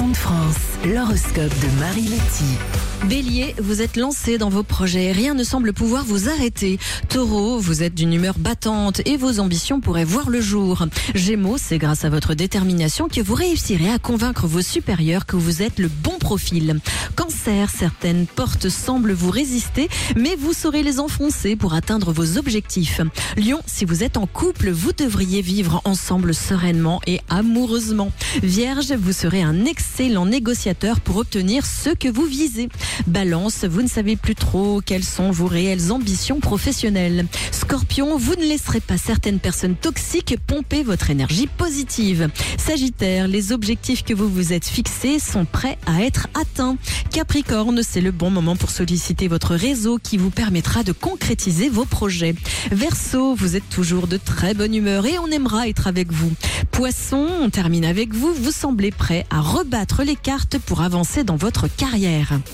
De France, l'horoscope de Marie Letty. Bélier, vous êtes lancé dans vos projets, rien ne semble pouvoir vous arrêter. Taureau, vous êtes d'une humeur battante et vos ambitions pourraient voir le jour. Gémeaux, c'est grâce à votre détermination que vous réussirez à convaincre vos supérieurs que vous êtes le bon Cancer, certaines portes semblent vous résister, mais vous saurez les enfoncer pour atteindre vos objectifs. Lion, si vous êtes en couple, vous devriez vivre ensemble sereinement et amoureusement. Vierge, vous serez un excellent négociateur pour obtenir ce que vous visez. Balance, vous ne savez plus trop quelles sont vos réelles ambitions professionnelles. Scorpion, vous ne laisserez pas certaines personnes toxiques pomper votre énergie positive. Sagittaire, les objectifs que vous vous êtes fixés sont prêts à être atteints. Capricorne, c'est le bon moment pour solliciter votre réseau qui vous permettra de concrétiser vos projets. Verseau, vous êtes toujours de très bonne humeur et on aimera être avec vous. Poisson, on termine avec vous, vous semblez prêt à rebattre les cartes pour avancer dans votre carrière.